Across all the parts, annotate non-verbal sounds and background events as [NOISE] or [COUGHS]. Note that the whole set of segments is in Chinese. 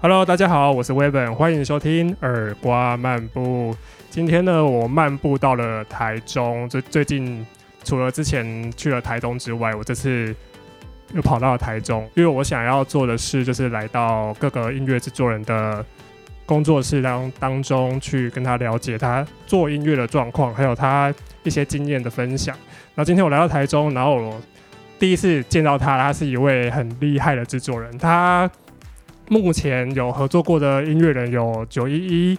Hello，大家好，我是威本欢迎收听耳瓜漫步。今天呢，我漫步到了台中。最最近除了之前去了台东之外，我这次又跑到了台中，因为我想要做的事就是来到各个音乐制作人的工作室当当中去跟他了解他做音乐的状况，还有他一些经验的分享。然后今天我来到台中，然后我第一次见到他，他是一位很厉害的制作人，他。目前有合作过的音乐人有九一一、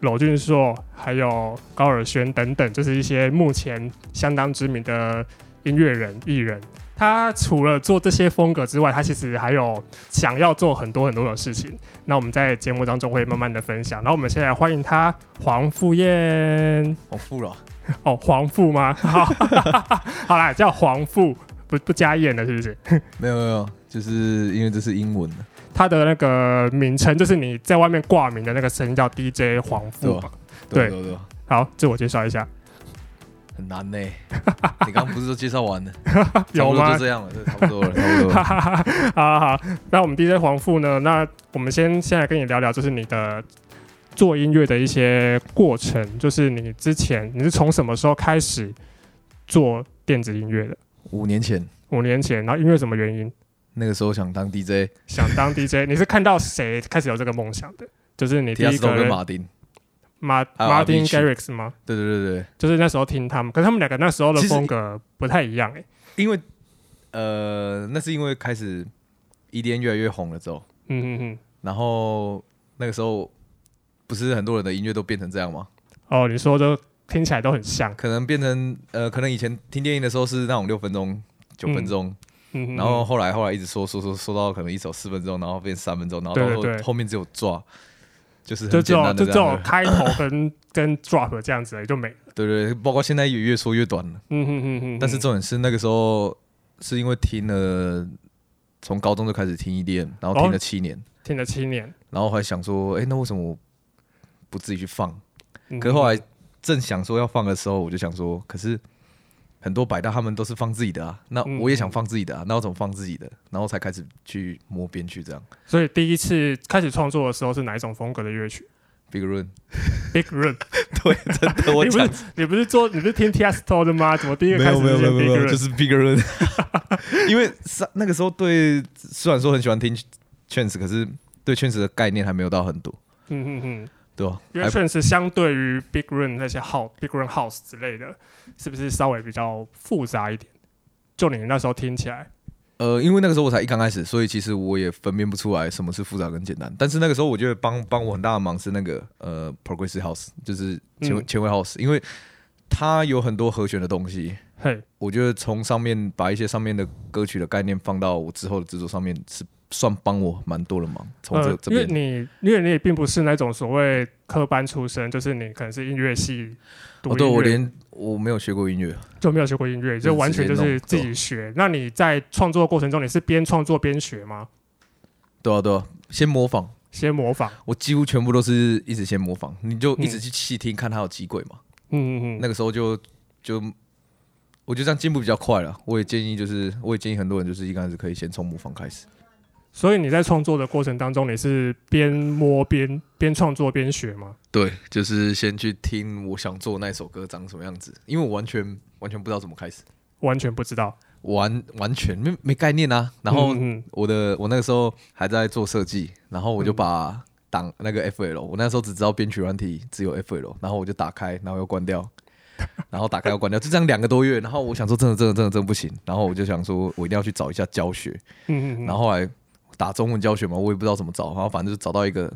娄俊硕，还有高尔宣等等，就是一些目前相当知名的音乐人艺人。他除了做这些风格之外，他其实还有想要做很多很多的事情。那我们在节目当中会慢慢的分享。然后我们现在欢迎他黄富燕，黄富了哦，黄富吗？好，[LAUGHS] [LAUGHS] 好啦，叫黄富，不不加燕的，是不是？没有没有，就是因为这是英文的。他的那个名称就是你在外面挂名的那个声音叫 DJ 黄富嘛？对对对。好，自我介绍一下。很难呢。[LAUGHS] 你刚刚不是都介绍完了？[LAUGHS] 有吗？就这样了，差不多了，[LAUGHS] 差不多。好好，那我们 DJ 黄富呢？那我们先先来跟你聊聊，就是你的做音乐的一些过程，就是你之前你是从什么时候开始做电子音乐的？五年前。五年前，然后因为什么原因？那个时候想当 DJ，想当 DJ，你是看到谁开始有这个梦想的？就是你第一个马丁，马马丁 Garrix 吗？对对对对，就是那时候听他们，可是他们两个那时候的风格不太一样哎。因为呃，那是因为开始 EDM 越来越红了之后，嗯嗯嗯，然后那个时候不是很多人的音乐都变成这样吗？哦，你说都听起来都很像，可能变成呃，可能以前听电影的时候是那种六分钟、九分钟。然后后来后来一直说说说说到可能一首四分钟，然后变三分钟，然后到后面只有 drop，就是就这种就这种开头跟跟 drop 这样子就没了。对对，包括现在也越说越短了。嗯哼哼哼。但是重点是那个时候是因为听了从高中就开始听 EDM，然后听了七年，听了七年，然后还想说，哎，那为什么不自己去放？可是后来正想说要放的时候，我就想说，可是。很多百大他们都是放自己的啊，那我也想放自己的啊，那我怎么放自己的？然后才开始去摸编曲这样。所以第一次开始创作的时候是哪一种风格的乐曲？Big Run，Big Run，[LAUGHS] 对，真的，我 [LAUGHS] 你不是你不是做你不是听 Tiesto 的吗？怎么第一个开始没有没有没有就是 Big Run？[LAUGHS] 因为上那个时候对，虽然说很喜欢听 Chance，可是对 Chance 的概念还没有到很多。嗯嗯嗯。对，因为确实相对于 Big Room 那些 House、Big Room House 之类的，是不是稍微比较复杂一点？就你那时候听起来，呃，因为那个时候我才一刚开始，所以其实我也分辨不出来什么是复杂跟简单。但是那个时候，我觉得帮帮我很大的忙是那个呃 Progressive House，就是前前卫 House，因为它有很多和弦的东西。嘿，我觉得从上面把一些上面的歌曲的概念放到我之后的制作上面是。算帮我蛮多的忙，从这这边，因为你因为你也并不是那种所谓科班出身，就是你可能是音乐系，哦，对我连我没有学过音乐，就没有学过音乐，就完全就是自己学。那你在创作过程中，你是边创作边学吗？对啊，对啊，先模仿，先模仿，我几乎全部都是一直先模仿，你就一直去细听，看它有几轨嘛。嗯嗯嗯，那个时候就就我觉得这样进步比较快了。我也建议，就是我也建议很多人，就是一开始可以先从模仿开始。所以你在创作的过程当中，你是边摸边边创作边学吗？对，就是先去听我想做那首歌长什么样子，因为我完全完全不知道怎么开始，完全不知道，完完全没没概念啊。然后我的我那个时候还在做设计，然后我就把档那个 FL，我那时候只知道编曲软体只有 FL，然后我就打开，然后又关掉，[LAUGHS] 然后打开又关掉，就这样两个多月。然后我想说，真的真的真的真的不行，然后我就想说我一定要去找一下教学。嗯嗯，然后后来。打中文教学嘛，我也不知道怎么找，然后反正就找到一个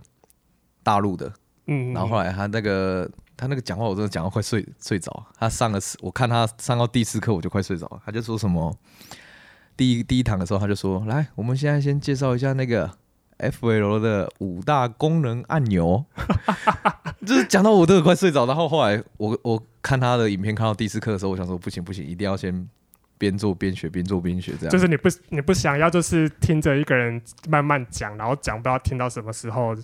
大陆的，嗯，然后后来他那个他那个讲话，我真的讲到快睡睡着。他上了我看他上到第四课，我就快睡着了。他就说什么第一第一堂的时候，他就说：“来，我们现在先介绍一下那个 FL 的五大功能按钮。[LAUGHS] ”就是讲到我都快睡着。然后后来我我看他的影片，看到第四课的时候，我想说不行不行，一定要先。边做边学，边做边学，这样就是你不你不想要，就是听着一个人慢慢讲，然后讲不知道听到什么时候。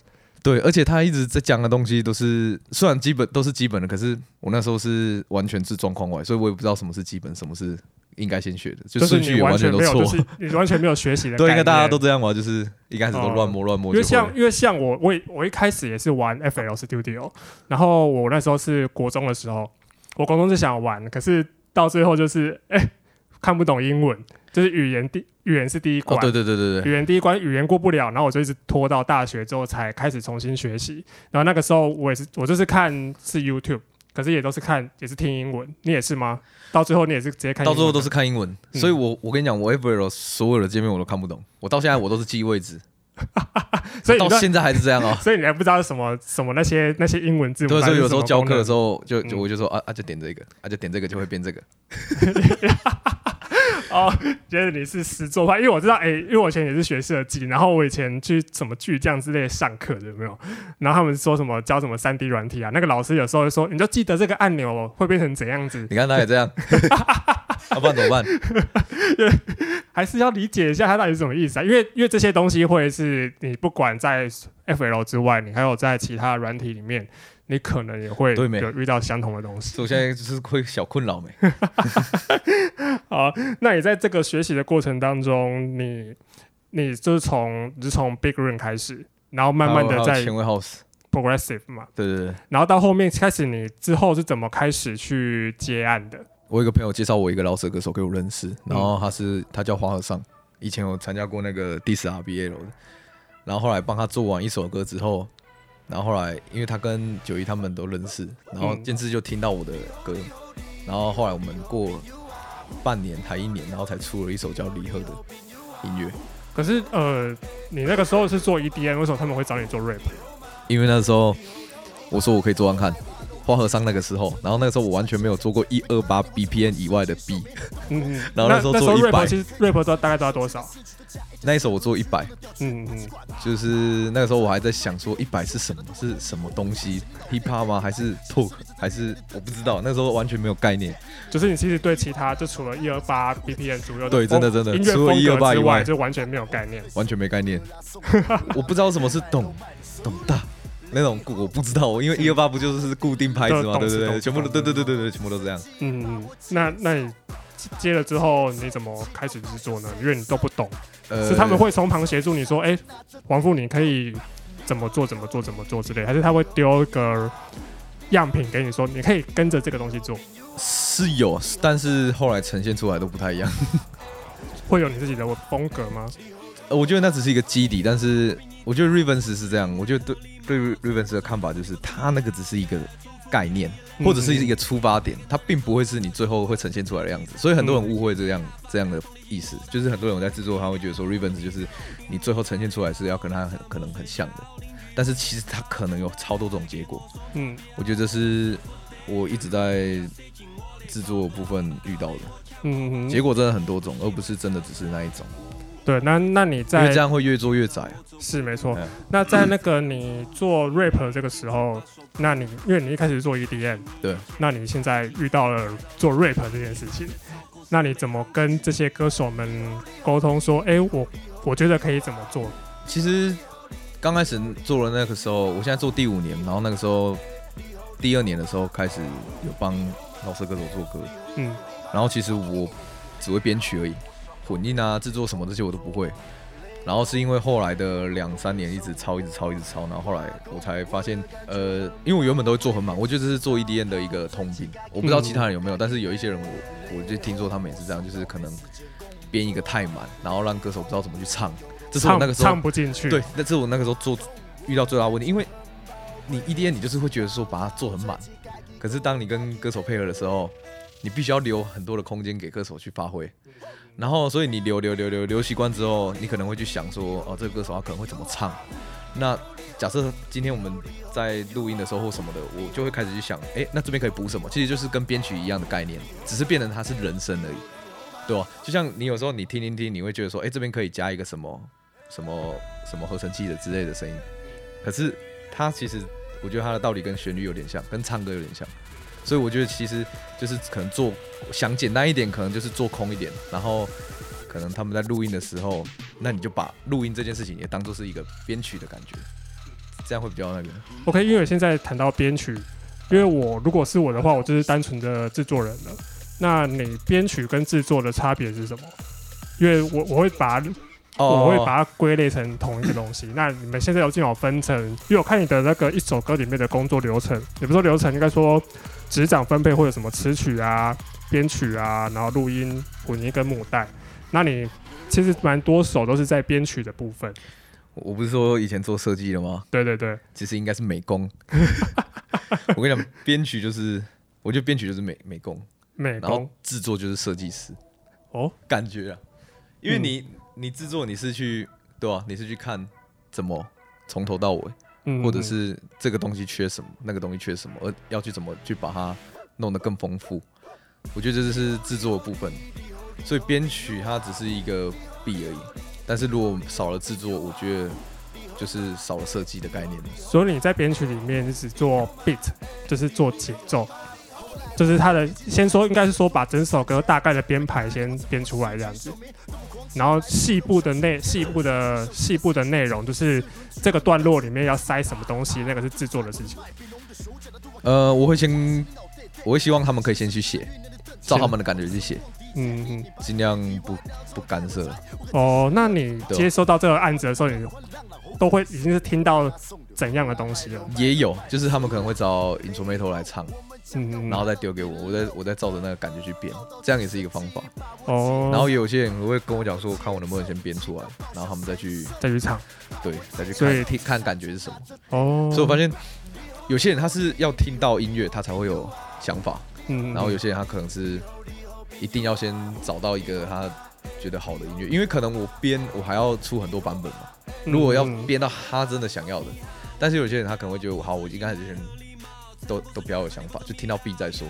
对，而且他一直在讲的东西都是虽然基本都是基本的，可是我那时候是完全是状况外，所以我也不知道什么是基本，什么是应该先学的，就顺序完全都错，你完全没有学习的。[LAUGHS] 对，应该大家都这样嘛，就是一开始都乱摸乱摸。因为像因为像我我我一开始也是玩 FL Studio，然后我那时候是国中的时候，我国中是想玩，可是到最后就是哎看不懂英文，就是语言第语言是第一关，对对对对对，语言第一关语言过不了，然后我就一直拖到大学之后才开始重新学习。然后那个时候我也是我就是看是 YouTube。可是也都是看，也是听英文，你也是吗？到最后你也是直接看，到最后都是看英文，所以我我跟你讲，我 Everl 所有的界面我都看不懂，我到现在我都是记位置，[LAUGHS] 所以到现在还是这样哦。[LAUGHS] 所以你还不知道什么什么那些那些英文字母。所以有时候教课的时候，就就我就说啊啊，就点这个，啊就点这个就会变这个。[LAUGHS] 哦，觉得你是实作派，因为我知道，哎，因为我以前也是学设计，然后我以前去什么巨匠之类上课的，有没有？然后他们说什么教什么三 D 软体啊，那个老师有时候会说，你就记得这个按钮会变成怎样子。你看他也这样，要不然怎么办？还是要理解一下他到底是什么意思啊？因为因为这些东西会是你不管在 FL 之外，你还有在其他软体里面。你可能也会有遇到相同的东西。我现在就是会小困扰没。[LAUGHS] 好，那你在这个学习的过程当中，你你就是从是从 Big Room 开始，然后慢慢的在前卫 House Progressive 嘛，对对对。然后到后面开始，你之后是怎么开始去接案的？我一个朋友介绍我一个老舍歌手给我认识，然后他是他叫花和尚，以前有参加过那个 Dis RBL 的，然后后来帮他做完一首歌之后。然后后来，因为他跟九一他们都认识，然后建志就听到我的歌，然后后来我们过半年还一年，然后才出了一首叫《离合》的音乐。可是呃，你那个时候是做 EDM，为什么他们会找你做 rap？因为那时候我说我可以做看看。花和尚那个时候，然后那个时候我完全没有做过一二八 BPM 以外的 B，嗯，然后那时候做一百，其实 rap 都大概都要多少？那一首我做一百，嗯嗯，就是那个时候我还在想说一百是什么？是什么东西？hip hop 吗？还是 talk？还是我不知道？那时候完全没有概念。就是你其实对其他就除了一二八 BPM 左右的，对，真的真的，除了一二八以外，就完全没有概念，完全没概念。[LAUGHS] 我不知道什么是懂懂大。那种我不知道，因为一二八不就是固定拍子吗？对对对，全部都对对对对对，全部都这样。嗯，那那你接了之后你怎么开始制作呢？因为你都不懂，呃是他们会从旁协助你说，哎，王富你可以怎么做怎么做怎么做之类，还是他会丢一个样品给你说，你可以跟着这个东西做？是有，但是后来呈现出来都不太一样。[LAUGHS] 会有你自己的风格吗？我觉得那只是一个基底，但是我觉得 Revens 是这样，我觉得对。对 Revens 的看法就是，他那个只是一个概念，或者是一个出发点，它并不会是你最后会呈现出来的样子。所以很多人误会这样这样的意思，就是很多人在制作，他会觉得说 Revens 就是你最后呈现出来是要跟他很可能很像的，但是其实它可能有超多种结果。嗯，我觉得这是我一直在制作部分遇到的，嗯，结果真的很多种，而不是真的只是那一种。对，那那你在这样会越做越窄，是没错。那在那个你做 rap 这个时候，那你因为你一开始做 EDM，对，那你现在遇到了做 rap 这件事情，那你怎么跟这些歌手们沟通说，哎，我我觉得可以怎么做？其实刚开始做了那个时候，我现在做第五年，然后那个时候第二年的时候开始有帮老师歌手做歌，嗯，然后其实我只会编曲而已。混音啊，制作什么这些我都不会。然后是因为后来的两三年一直抄，一直抄，一直抄，然后后来我才发现，呃，因为我原本都会做很满，我觉得这是做 EDM 的一个通病。我不知道其他人有没有，但是有一些人我我就听说他们也是这样，就是可能编一个太满，然后让歌手不知道怎么去唱。这是我那个时候唱不进去。对，那是我那个时候做遇到最大问题，因为你 EDM 你就是会觉得说把它做很满，可是当你跟歌手配合的时候，你必须要留很多的空间给歌手去发挥。然后，所以你留留留留留习惯之后，你可能会去想说，哦，这个歌手他可能会怎么唱？那假设今天我们在录音的时候或什么的，我就会开始去想，哎，那这边可以补什么？其实就是跟编曲一样的概念，只是变成它是人声而已，对吧？就像你有时候你听听听，你会觉得说，哎，这边可以加一个什么什么什么合成器的之类的声音，可是它其实我觉得它的道理跟旋律有点像，跟唱歌有点像。所以我觉得其实就是可能做想简单一点，可能就是做空一点，然后可能他们在录音的时候，那你就把录音这件事情也当做是一个编曲的感觉，这样会比较那个。OK，因为现在谈到编曲，因为我如果是我的话，我就是单纯的制作人了。那你编曲跟制作的差别是什么？因为我我会把我会把它归类成同一个东西。那你们现在有进好分成？因为我看你的那个一首歌里面的工作流程，也不说流程，应该说执掌分配会有什么词曲啊、编曲啊，然后录音、混音跟母带。那你其实蛮多手都是在编曲的部分。我不是说以前做设计的吗？对对对，其实应该是美工。[LAUGHS] 我跟你讲，编曲就是，我觉得编曲就是美美工，美工制作就是设计师。哦，感觉啊，因为你你制作你是去对吧？你是去看怎么从头到尾，或者是这个东西缺什么，那个东西缺什么，而要去怎么去把它弄得更丰富。我觉得这是制作的部分，所以编曲它只是一个弊而已。但是如果少了制作，我觉得就是少了设计的概念。所以你在编曲里面只做 beat，就是做节奏，就是他的先说应该是说把整首歌大概的编排先编出来这样子，然后细部的内细部的细部的内容，就是这个段落里面要塞什么东西，那个是制作的事情。呃，我会先，我会希望他们可以先去写，照他们的感觉去写。嗯嗯，尽量不不干涉。哦，那你接收到这个案子的时候，你都会已经是听到怎样的东西了？也有，就是他们可能会找 instrumental 来唱，嗯，然后再丢给我，我再我再照着那个感觉去编，这样也是一个方法。哦，然后有些人会跟我讲说，看我能不能先编出来，然后他们再去再去唱，对，再去看听看感觉是什么。哦，所以我发现有些人他是要听到音乐，他才会有想法。嗯，然后有些人他可能是。一定要先找到一个他觉得好的音乐，因为可能我编我还要出很多版本嘛。如果要编到他真的想要的，但是有些人他可能会觉得我好，我应该还是先都都不要有想法，就听到 B 再说。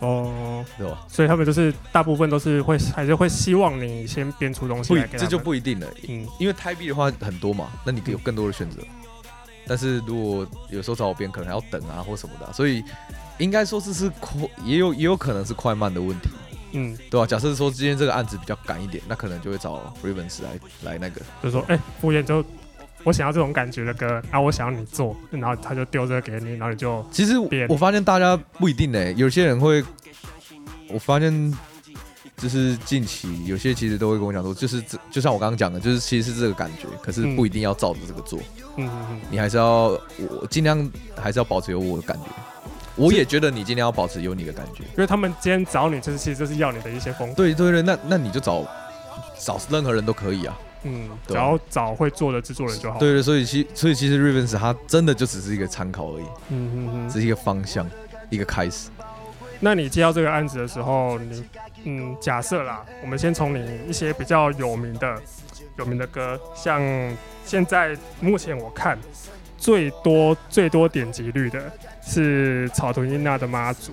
哦，对吧？所以他们就是大部分都是会还是会希望你先编出东西来。这就不一定了，嗯，因为胎 B 的话很多嘛，那你可以有更多的选择。但是如果有时候找我编，可能还要等啊或什么的，所以应该说这是快，也有也有可能是快慢的问题。嗯，对吧？假设说今天这个案子比较赶一点，那可能就会找 r a v e n s 来来那个，就说，哎，服务员就我想要这种感觉的歌，然后我想要你做，然后他就丢这个给你，然后你就其实我发现大家不一定呢，有些人会，我发现就是近期有些其实都会跟我讲说，就是这就像我刚刚讲的，就是其实是这个感觉，可是不一定要照着这个做，嗯嗯嗯，你还是要我尽量还是要保持有我的感觉。我也觉得你今天要保持有你的感觉，因为他们今天找你，就是其实就是要你的一些风格。对对对，那那你就找找任何人都可以啊。嗯，只要找会做的制作人就好。对对，所以其所以其实 Ravens 它真的就只是一个参考而已。嗯嗯嗯，只是一个方向，一个开始。那你接到这个案子的时候，你嗯，假设啦，我们先从你一些比较有名的有名的歌，像现在目前我看最多最多点击率的。是草图英娜的妈祖，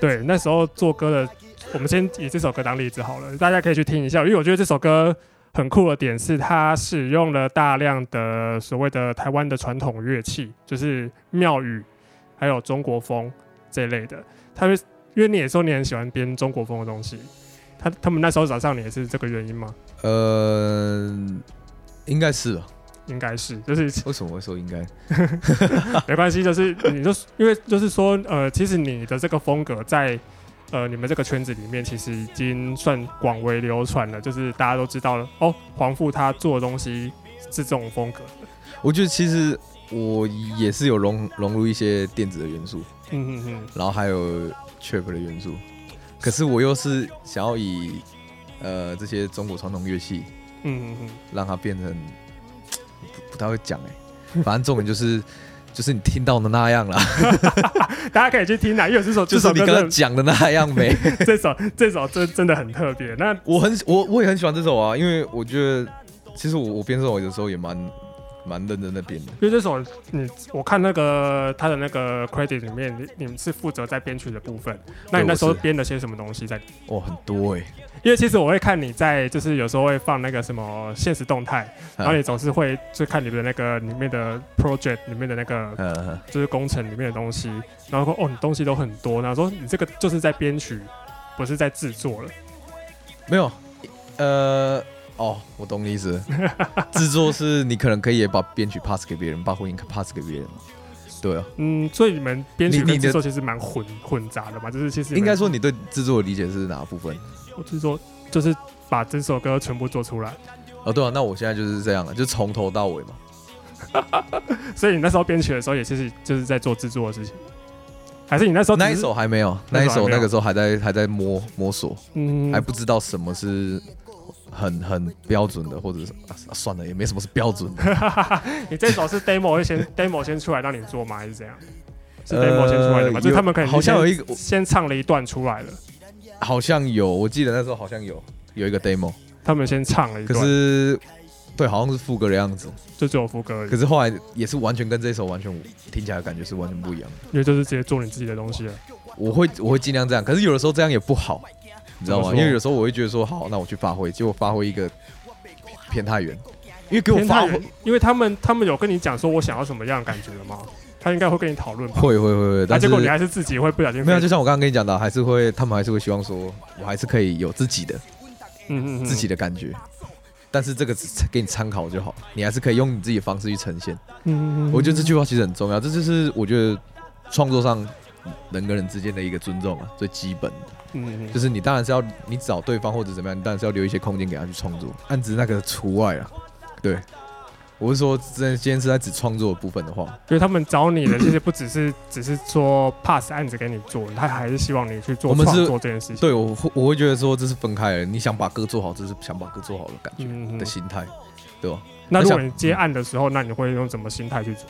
对，那时候做歌的，我们先以这首歌当例子好了，大家可以去听一下，因为我觉得这首歌很酷的点是，它使用了大量的所谓的台湾的传统乐器，就是庙宇，还有中国风这一类的。他们因为你也说你很喜欢编中国风的东西，他他们那时候找上你也是这个原因吗？呃，应该是。应该是，就是为什么会说应该？[LAUGHS] 没关系，就是你就因为就是说，呃，其实你的这个风格在呃你们这个圈子里面，其实已经算广为流传了，就是大家都知道了哦。黄富他做的东西是这种风格。我觉得其实我也是有融融入一些电子的元素，嗯嗯嗯，然后还有 trap 的元素，可是我又是想要以呃这些中国传统乐器，嗯嗯嗯，让它变成。不太会讲哎，反正重点就是就是你听到的那样啦，[LAUGHS] 大家可以去听啦，因为这首就是你刚刚讲的那样没？[LAUGHS] 这首这首真真的很特别。那我很我我也很喜欢这首啊，因为我觉得其实我我编这首有时候也蛮。蛮认真的编的，因为这首你我看那个他的那个 credit 里面，你你们是负责在编曲的部分，那你那时候编了些什么东西在？哦，很多哎，因为其实我会看你在，就是有时候会放那个什么现实动态，然后你总是会就看你的那个里面的 project 里面的那个，就是工程里面的东西，然后说哦，你东西都很多，然后说你这个就是在编曲，不是在制作了，没有，呃。哦，我懂你意思。[LAUGHS] 制作是你可能可以把编曲 pass 给别人，把混音 pass 给别人。对啊，嗯，所以你们编曲制作其实蛮混混杂的嘛，就是其实应该说你对制作的理解是哪部分？我制作就是把整首歌全部做出来，哦，对啊，那我现在就是这样了，就从头到尾嘛。[LAUGHS] 所以你那时候编曲的时候也其实就是在做制作的事情，还是你那时候那一首还没有，那一首那个时候还在还在摸摸索，嗯还不知道什么是很很标准的，或者是、啊、算了，也没什么是标准的。[LAUGHS] 你这首是 demo 会先 demo 先出来让你做吗？还是怎样？是 demo 先出来的吗？呃就他们可能好像有一个先先唱了一段出来了，好像有，我记得那时候好像有有一个 demo，他们先唱了一段可，是对，好像是副歌的样子，就只有副歌而已可，是后来也是完全跟这首完全听起来感觉是完全不一样的。因为就是直接做你自己的东西了。我会我会尽量这样，可是有的时候这样也不好，你知道吗？因为有时候我会觉得说好，那我去发挥，结果发挥一个偏太远，因为给我发挥，因为他们他们有跟你讲说我想要什么样的感觉了吗？[LAUGHS] 他应该会跟你讨论吧？会会会会，啊，但是结果你还是自己会不小心没有，就像我刚刚跟你讲的，还是会他们还是会希望说我还是可以有自己的嗯嗯嗯自己的感觉。但是这个只给你参考就好，你还是可以用你自己的方式去呈现。嗯嗯嗯我觉得这句话其实很重要，这就是我觉得创作上人跟人之间的一个尊重啊，最基本的嗯嗯就是你当然是要你找对方或者怎么样，你当然是要留一些空间给他去创作，案子那个除外啊。对，我是说，这今天是在指创作的部分的话，因为他们找你的其实不只是 [COUGHS] 只是说 pass 案子给你做，他还是希望你去做我们是创作这件事情。对我会我会觉得说这是分开的，你想把歌做好，这是想把歌做好的感觉。的心态，对吧？那如果你接案的时候，那你会用什么心态去做？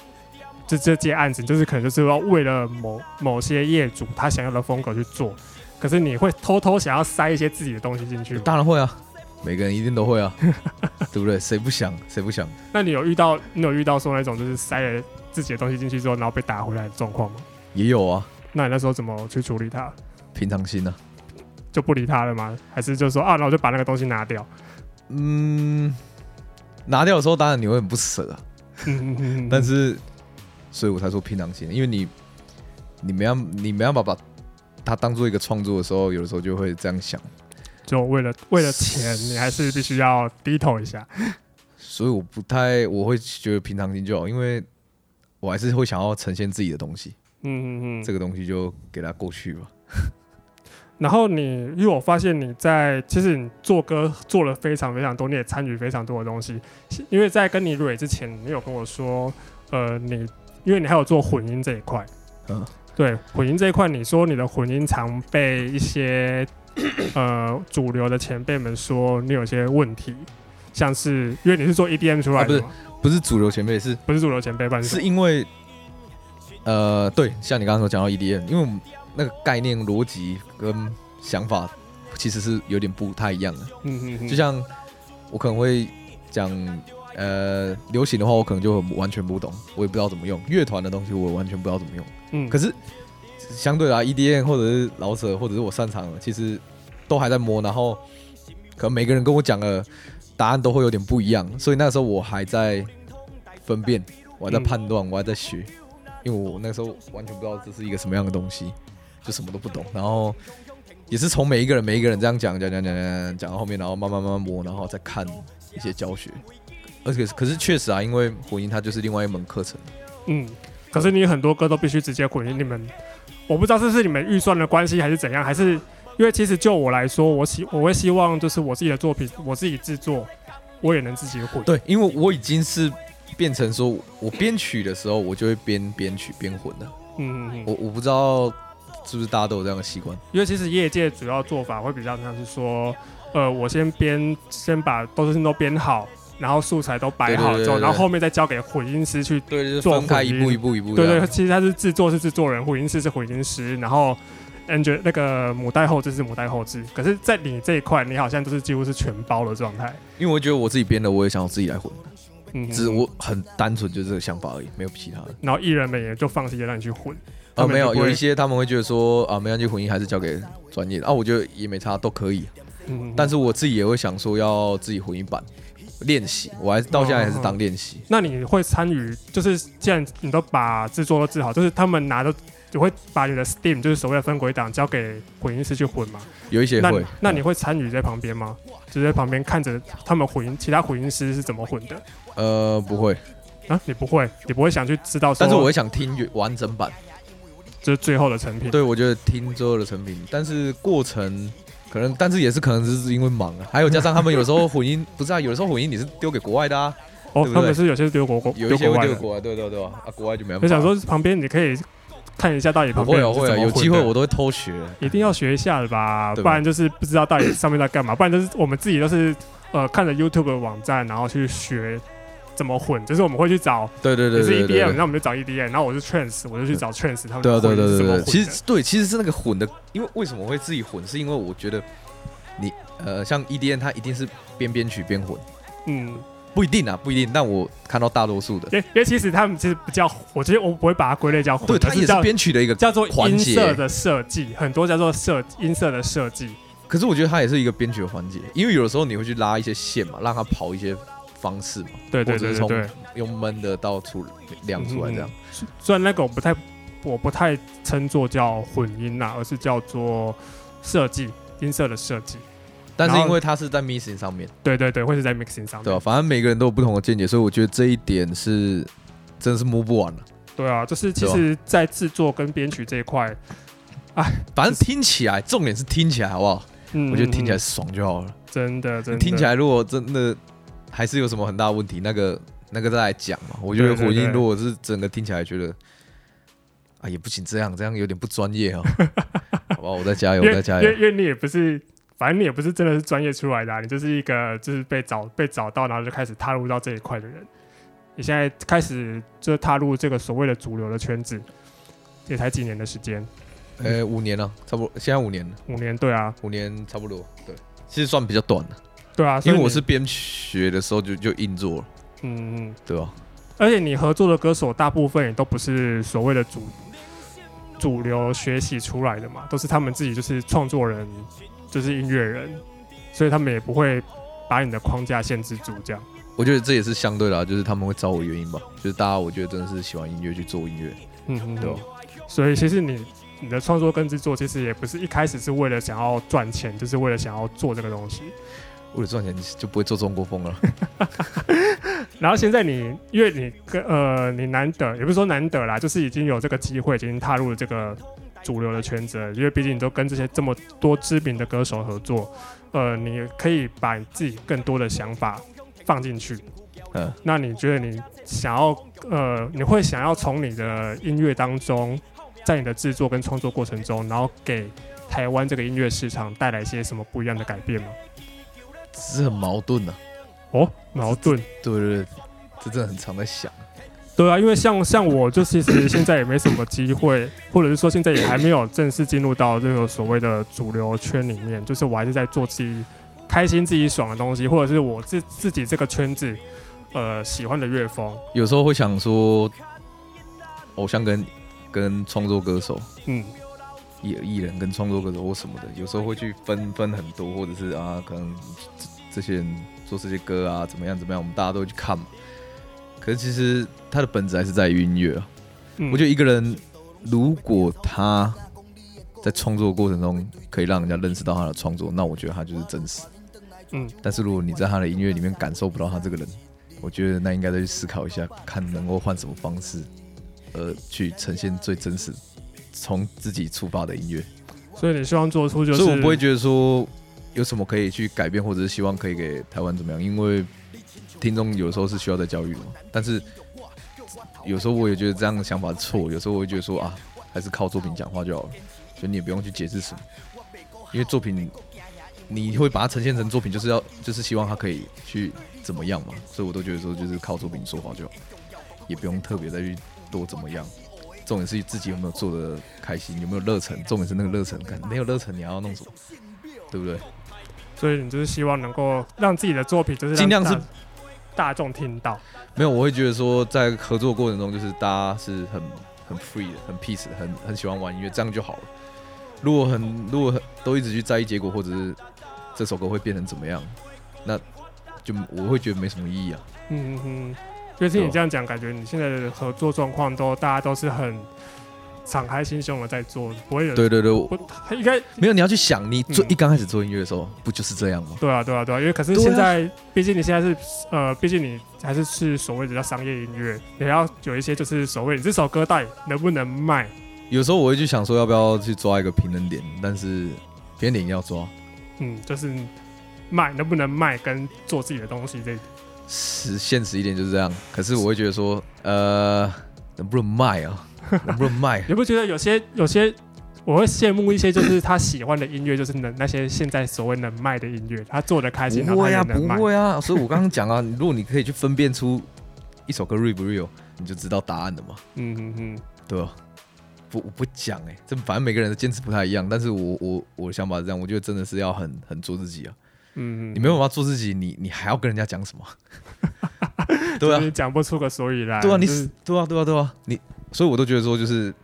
这这接案子，就是可能就是要为了某某些业主他想要的风格去做，可是你会偷偷想要塞一些自己的东西进去吗。当然会啊，每个人一定都会啊，[LAUGHS] 对不对？谁不想？谁不想？[LAUGHS] 那你有遇到你有遇到说那种就是塞了自己的东西进去之后，然后被打回来的状况吗？也有啊，那你那时候怎么去处理它？平常心啊。就不理他了吗？还是就说啊，那我就把那个东西拿掉？嗯，拿掉的时候当然你会很不舍但是，所以我才说平常心，因为你你没办你没办法把它当做一个创作的时候，有的时候就会这样想，就为了为了钱，你还是必须要低头一下。所以我不太我会觉得平常心就好，因为我还是会想要呈现自己的东西，嗯嗯嗯。这个东西就给它过去吧。[LAUGHS] 然后你，因为我发现你在其实你做歌做了非常非常多，你也参与非常多的东西。因为在跟你蕊之前，你有跟我说，呃，你因为你还有做混音这一块，嗯，对混音这一块，你说你的混音常被一些呃主流的前辈们说你有些问题，像是因为你是做 EDM 出来的嘛、不是主流前辈，是不是主流前辈，不然是因为呃，对，像你刚刚说讲到 EDM，因为我们那个概念逻辑跟想法其实是有点不太一样的。嗯嗯嗯，就像我可能会讲呃流行的话，我可能就完全不懂，我也不知道怎么用乐团的东西，我完全不知道怎么用。嗯，可是相对来 EDM 或者是老舍或者是我擅长的，其实都还在摸，然后可能每个人跟我讲的答案都会有点不一样，所以那时候我还在分辨，我还在嗯判断，我还在学，因为我那时候完全不知道这是一个什么样的东西，就什么都不懂，然后。也是从每一个人每一个人这样讲讲讲讲讲讲到后面，然后慢慢慢慢摸，然后再看一些教学。而且可是确实啊，因为混音它就是另外一门课程。嗯，可是你很多歌都必须直接混音，你们我不知道这是你们预算的关系还是怎样，还是因为其实就我来说，我希我会希望就是我自己的作品我自己制作，我也能自己混。对，因为我已经是变成说我编曲的时候，我就会边编曲边混的。嗯嗯嗯，我我不知道是不是大家都有这样的习惯。因为其实业界主要做法会比较像是说，呃，我先编，先把都是都编好，然后素材都摆好之后，然后后面再交给混音师去。对，就是做分开混音一步一步一步。对对，，其实他是制作是制作人，混音师是混音师，然后 Angel 那个母带后置是母带后置。可是，在你这一块，你好像都是几乎是全包的状态。因为我觉得我自己编的，我也想要自己来混，嗯，只是我很单纯就是这个想法而已，没有其他的。然后艺人们也就放弃了让你去混。啊，没有，有一些他们会觉得说啊，没关系，混音还是交给专业的啊，我觉得也没差，都可以。嗯，但是我自己也会想说要自己混一版练习，我还是到现在还是当练习。那你会参与，就是既然你都把制作都制好，就是他们拿的，你会把你的 Steam 就是所谓的分轨档交给混音师去混吗？有一些会，那你会参与在旁边吗？就在旁边看着他们混音，其他混音师是怎么混的？呃不会，啊，你不会，你不会想去知道，但是我会想听完整版，就是最后的成品。对，我觉得听最后的成品，但是过程可能，但是也是可能是因为忙啊，还有加上他们有时候混音，不是啊，有的时候混音你是丢给国外的啊。哦，他们是有些是丢国国，有一些丢国外，对对对啊，国外就没办法。我想说旁边你可以看一下大爷旁边会会有机会我都会偷学，一定要学一下的吧，不然就是不知道大爷上面在干嘛，不然就是我们自己都是呃看着 YouTube 的网站，然后去学怎么混，就是我们会去找，对对对，就是 EDM，那我们就找 EDM，然后我是 Trance，我就去找 Trance，他们对对对对，其实对，其实是那个混的，因为为什么会自己混，是因为我觉得你呃像 EDM，它一定是边编曲边混，嗯。不一定啊，不一定。但我看到大多数的，因因为其实他们其实不叫，我觉得我不会把它归类叫混，对，它也是编曲的一个叫做音色的设计，很多叫做设音色的设计。可是我觉得它也是一个编曲的环节，因为有的时候你会去拉一些线嘛，让它跑一些方式嘛，对对对对，用闷的到出亮出来这样。虽然那个我不太我不太称作叫混音呐，而是叫做设计音色的设计。但是因为它是在 mixing 上面，对对对，会是在 mixing 上面，对吧？反正每个人都有不同的见解，所以我觉得这一点是真的是摸不完了。对啊，就是其实，在制作跟编曲这一块，哎，反正听起来，重点是听起来好不好？嗯，我觉得听起来爽就好了。真的，真的。听起来如果真的还是有什么很大问题，那个那个再来讲嘛。我觉得回音如果是整个听起来觉得，啊也不行，这样这样有点不专业哦。[LAUGHS] 好吧，我再加油，我再加油。因为你也不是。反正你也不是真的是专业出来的，你就是一个就是被找被找到，然后就开始踏入到这一块的人。你现在开始就踏入这个所谓的主流的圈子，也才几年的时间？呃，五年了，差不多。现在五年了。五年，对啊，五年差不多。对，其实算比较短的。对啊，因为我是边学的时候就就硬做了。嗯嗯，对吧？而且你合作的歌手大部分也都不是所谓的主主流学习出来的嘛，都是他们自己就是创作人。就是音乐人，所以他们也不会把你的框架限制住。这样，我觉得这也是相对的，就是他们会找我原因吧。就是大家，我觉得真的是喜欢音乐去做音乐，嗯，对。所以其实你你的创作跟制作，其实也不是一开始是为了想要赚钱，就是为了想要做这个东西。为了赚钱就不会做中国风了。[LAUGHS] 然后现在你，因为你跟呃，你难得，也不是说难得啦，就是已经有这个机会，已经踏入了这个。主流的圈子，因为毕竟你都跟这些这么多知名的歌手合作，呃，你可以把你自己更多的想法放进去。嗯，那你觉得你想要呃，你会想要从你的音乐当中，在你的制作跟创作过程中，然后给台湾这个音乐市场带来一些什么不一样的改变吗？是很矛盾的。哦，矛盾。对对对，这真的很常在想。对啊，因为像像我，就其实现在也没什么机会，或者是说现在也还没有正式进入到这个所谓的主流圈里面，就是我还是在做自己开心、自己爽的东西，或者是我自自己这个圈子呃喜欢的乐风。有时候会想说，偶像跟跟创作歌手，嗯，艺艺人跟创作歌手或什么的，有时候会去分分很多，或者是啊，可能这些人做这些歌啊，怎么样怎么样，我们大家都会去看嘛。可是其实他的本质还是在于音乐啊。我觉得一个人如果他在创作过程中可以让人家认识到他的创作，那我觉得他就是真实。嗯。但是如果你在他的音乐里面感受不到他这个人，我觉得那应该再去思考一下，看能够换什么方式，呃，去呈现最真实、从自己出发的音乐。所以你希望做出就是，所以我不会觉得说有什么可以去改变，或者是希望可以给台湾怎么样，因为。听众有时候是需要在教育的，但是有时候我也觉得这样的想法错。有时候我会觉得说啊，还是靠作品讲话就好了，所以你也不用去解释什么，因为作品你会把它呈现成作品，就是要就是希望它可以去怎么样嘛。所以我都觉得说，就是靠作品说话就好，也不用特别再去多怎么样。重点是自己有没有做的开心，有没有热忱。重点是那个热忱感，没有热忱你还要弄什么？对不对？所以你就是希望能够让自己的作品就是尽量是。大众听到没有？我会觉得说，在合作过程中，就是大家是很很 free 的，很 peace 的，很很喜欢玩音乐，这样就好了。如果很如果都一直去在意结果，或者是这首歌会变成怎么样，那就我会觉得没什么意义啊。嗯嗯嗯。所以听你这样讲，感觉你现在的合作状况都大家都是很敞开心胸的在做，不会有对对对，我应该没有你要去想，你做嗯。一刚开始做音乐的时候，不就是这样吗？对啊对啊对啊，因为可是现在，毕竟你现在是呃，毕竟你还是是所谓的叫商业音乐，你要有一些就是所谓你这首歌到底能不能卖，有时候我会去想说，要不要去抓一个平衡点，但是平衡点要抓，嗯，就是卖能不能卖跟做自己的东西这实现实一点就是这样。可是我会觉得说，呃，能不能卖啊？[LAUGHS] 能不能卖？你不觉得有些有些我会羡慕一些，就是他喜欢的音乐，就是能那些现在所谓能卖的音乐，他做的开心，不会啊，不。会啊。所以我刚刚讲啊，[LAUGHS] 如果你可以去分辨出一首歌 real 不 real，你就知道答案了嘛，嗯嗯嗯，对吧？不，我不讲哎、这反正每个人的坚持不太一样，但是我我我的想法是这样，我觉得真的是要很很做自己啊。嗯嗯，你没有办法做自己，你你还要跟人家讲什么？[LAUGHS] 对啊。你，讲不出个所以然。对啊，你就是对啊，对啊，对啊，你，所以我都觉得说，就是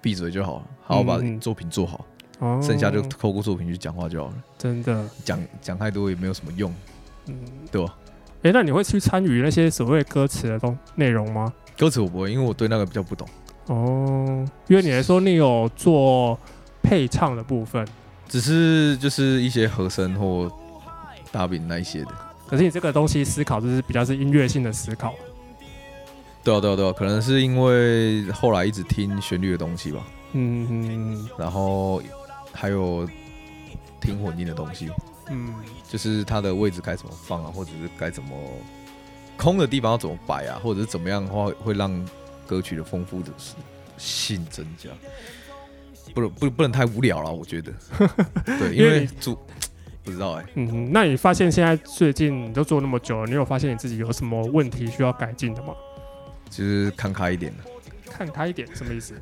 闭嘴就好了，好好把作品做好，哦，剩下就透过作品去讲话就好了。真的，讲讲太多也没有什么用，嗯，对吧？哎，那你会去参与那些所谓歌词的东内容吗？歌词我不会，因为我对那个比较不懂，哦，因为你来说你有做配唱的部分，只是就是一些和声或大饼那一些的。可是你这个东西思考就是比较是音乐性的思考。对啊，对啊，对啊，可能是因为后来一直听旋律的东西吧，嗯嗯然后还有听混音的东西，嗯就是它的位置该怎么放啊，或者是该怎么空的地方要怎么摆啊，或者是怎么样的话会让歌曲的丰富的性增加。不能不不能太无聊了，我觉得。[LAUGHS] 对，因为主不知道哎、嗯哼，那你发现现在最近你都做那么久了，你有发现你自己有什么问题需要改进的吗？就是看开一点的，看开一点，什么意思？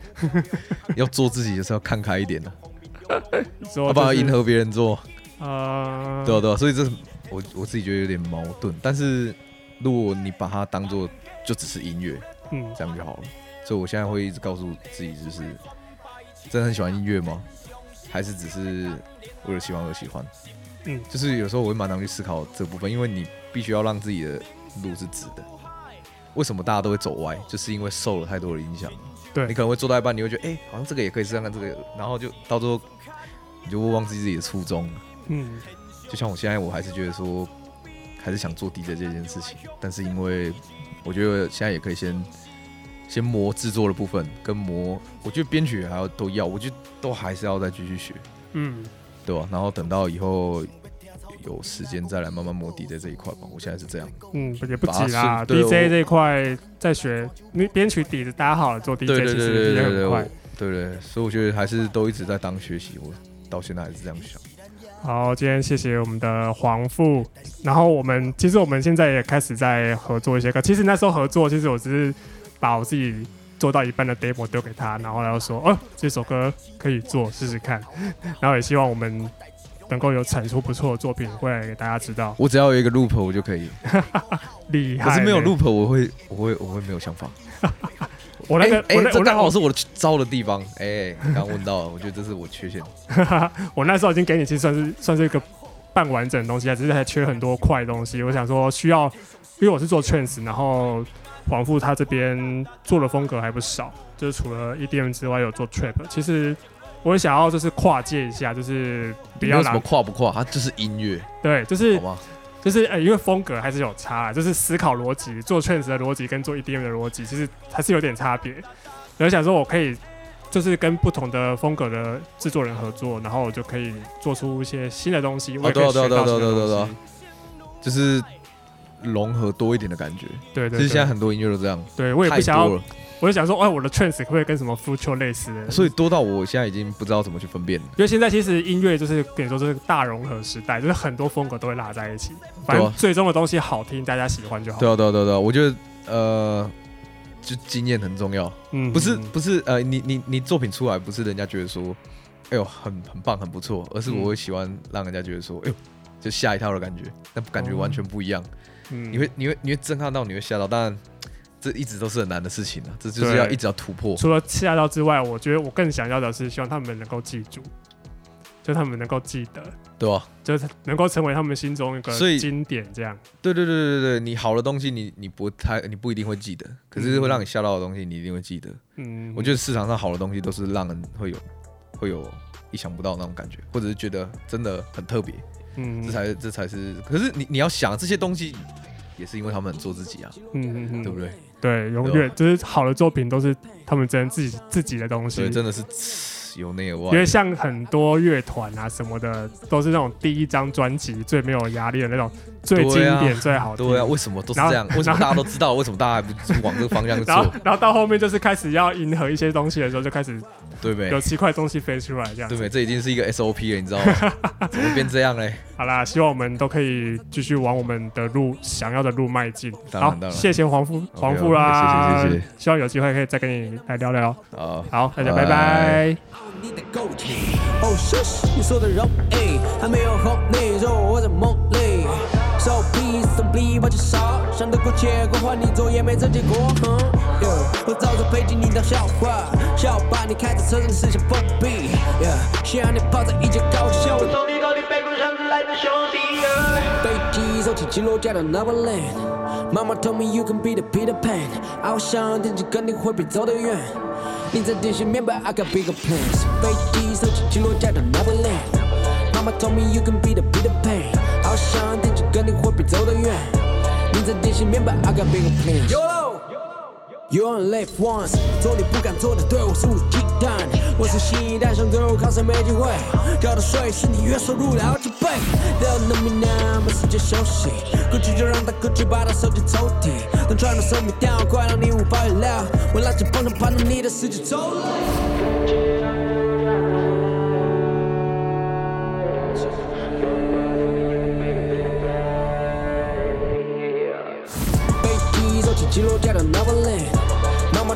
[LAUGHS] 要做自己就是要看开一点 [LAUGHS] 的，要不要迎合别人做。呃，对啊对啊，所以这是我我自己觉得有点矛盾。但是如果你把它当做就只是音乐，嗯这样就好了。所以我现在会一直告诉自己，就是真的很喜欢音乐吗？还是只是为了喜欢而喜欢？嗯就是有时候我会蛮常去思考这部分，因为你必须要让自己的路是直的。为什么大家都会走歪？就是因为受了太多的影响。对你可能会做到一半，你会觉得，哎、好像这个也可以试看看这个，然后就到最后你就会忘记自己的初衷。嗯就像我现在，我还是觉得说，还是想做 DJ 这件事情，但是因为我觉得现在也可以先先磨制作的部分，跟磨，我觉得编曲还要都要，我觉得都还是要再继续学，嗯，对吧？然后等到以后有时间再来慢慢磨底在这一块吧。我现在是这样，嗯，也不急啦。DJ 我这一块在学，你编曲底子搭好了，做 DJ 对对其实也很快。对对，所以我觉得还是都一直在当学习，我到现在还是这样想。好，今天谢谢我们的黄富，然后我们其实我们现在也开始在合作一些歌。其实那时候合作，其实我只是把我自己做到一半的 demo 丢给他，然后他就说，哦，这首歌可以做试试看，[LAUGHS] 然后也希望我们能够有产出不错的作品会来给大家知道。我只要有一个 loop 我就可以，[LAUGHS] 厉害，可是没有 loop 我会我会我会没有想法。[LAUGHS] 我那个、我那刚好是我的招的地方。哎、刚刚问到了，我觉得这是我缺陷。我那时候已经给你，其实算是算是一个半完整的东西啊，只是还缺很多块东西。我想说需要，因为我是做 trance，然后黄富他这边做的风格还不少，就是除了 EDM 之外，有做 trap。其实我也想要就是跨界一下，就是不要没有什么跨不跨，它就是音乐，对，就是好吗？就是呃，因为风格还是有差啊，就是思考逻辑，做 trance 的逻辑跟做 EDM 的逻辑，其实还是有点差别。我想说，我可以就是跟不同的风格的制作人合作，然后我就可以做出一些新的东西，我也可以对啊对啊学到对啊新的东对啊对啊西。就是融合多一点的感觉。对对其实现在，很多音乐都这样，对我也不想要我就想说，哎，我的 trance 会不会跟什么 future 类似的？所以多到我现在已经不知道怎么去分辨了。因为现在其实音乐就是可以说，就是大融合时代，就是很多风格都会拉在一起，反正最终的东西好听，大家喜欢就好。对啊对啊对啊，我觉得呃，就经验很重要，嗯不是不是呃，你你你作品出来不是人家觉得说，哎呦很很棒很不错，而是嗯。我会喜欢让人家觉得说，哎呦就吓一跳的感觉，那感觉完全不一样。嗯。你会你会你会震撼到，你会吓到，当然这一直都是很难的事情啊，这就是要一直要突破。除了吓到之外，我觉得我更想要的是希望他们能够记住，就他们能够记得，对吧？就是能够成为他们心中一个经典这样。对对对对对对，你好的东西你你不太你不一定会记得，可是会让你吓到的东西你一定会记得。嗯，我觉得市场上好的东西都是让人会有会有意想不到那种感觉，或者是觉得真的很特别。嗯，这才这才是。可是你你要想这些东西，也是因为他们很做自己啊，嗯嗯嗯，对不对？对，永远就是好的作品都是他们真自己自己的东西，对，真的是由内而外。因为像很多乐团啊什么的，都是那种第一张专辑最没有压力的那种，最经典、最好听。对啊，为什么都是这样？为什么大家都知道？为什么大家还不往这个方向做？[LAUGHS] 然后，然后到后面就是开始要迎合一些东西的时候，就开始。对没？有奇怪东西飞出来，这样对没？这已经是一个 SOP 了，你知道吗？[LAUGHS] 怎么变这样嘞？好啦，希望我们都可以继续往我们的路想要的路迈进。好，谢谢黄富黄富啦，谢谢谢谢。希望有机会可以再跟你来聊聊。好，好，大家拜拜。手臂送笔把介绍，想得过且过，换你做也没这结果。我早就背进你当笑话，笑把你开在车上是想封闭。想让你泡在一架高桥，我送你到你背过上来的兄弟。飞机走起起落架的 Neverland，妈妈 told me you can be the Peter Pan，翱翔天际肯定会比走得远。你在电信面白，I got bigger plans。飞机走起起落架的 Neverland，妈妈 told me you can be the Peter Pan，翱翔天际肯定会比走得远。你在电信面白，I got bigger plans。You only live once，做你不敢做的，对我肆无忌惮。我是新一代，想走入考试没机会，交的税是你月收入的好几倍。Don't know me now，没时间休息，过去就让它过去，把它收进抽屉。当传统生命掉，快让你无法预料，我拉起棒棒攀到你的世界走了。机走起，起落架的 Neverland。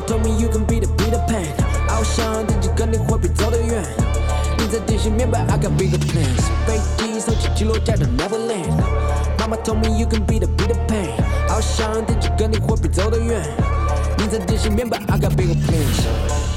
Told me you can be the Peter Pan，翱翔天际肯定会比走得远。你在电信面白，I got bigger plans。飞机收起起落架的 Neverland。妈妈 told me you can be the Peter Pan，翱翔天际肯定会比走得远。你在电信面白，I got bigger plans。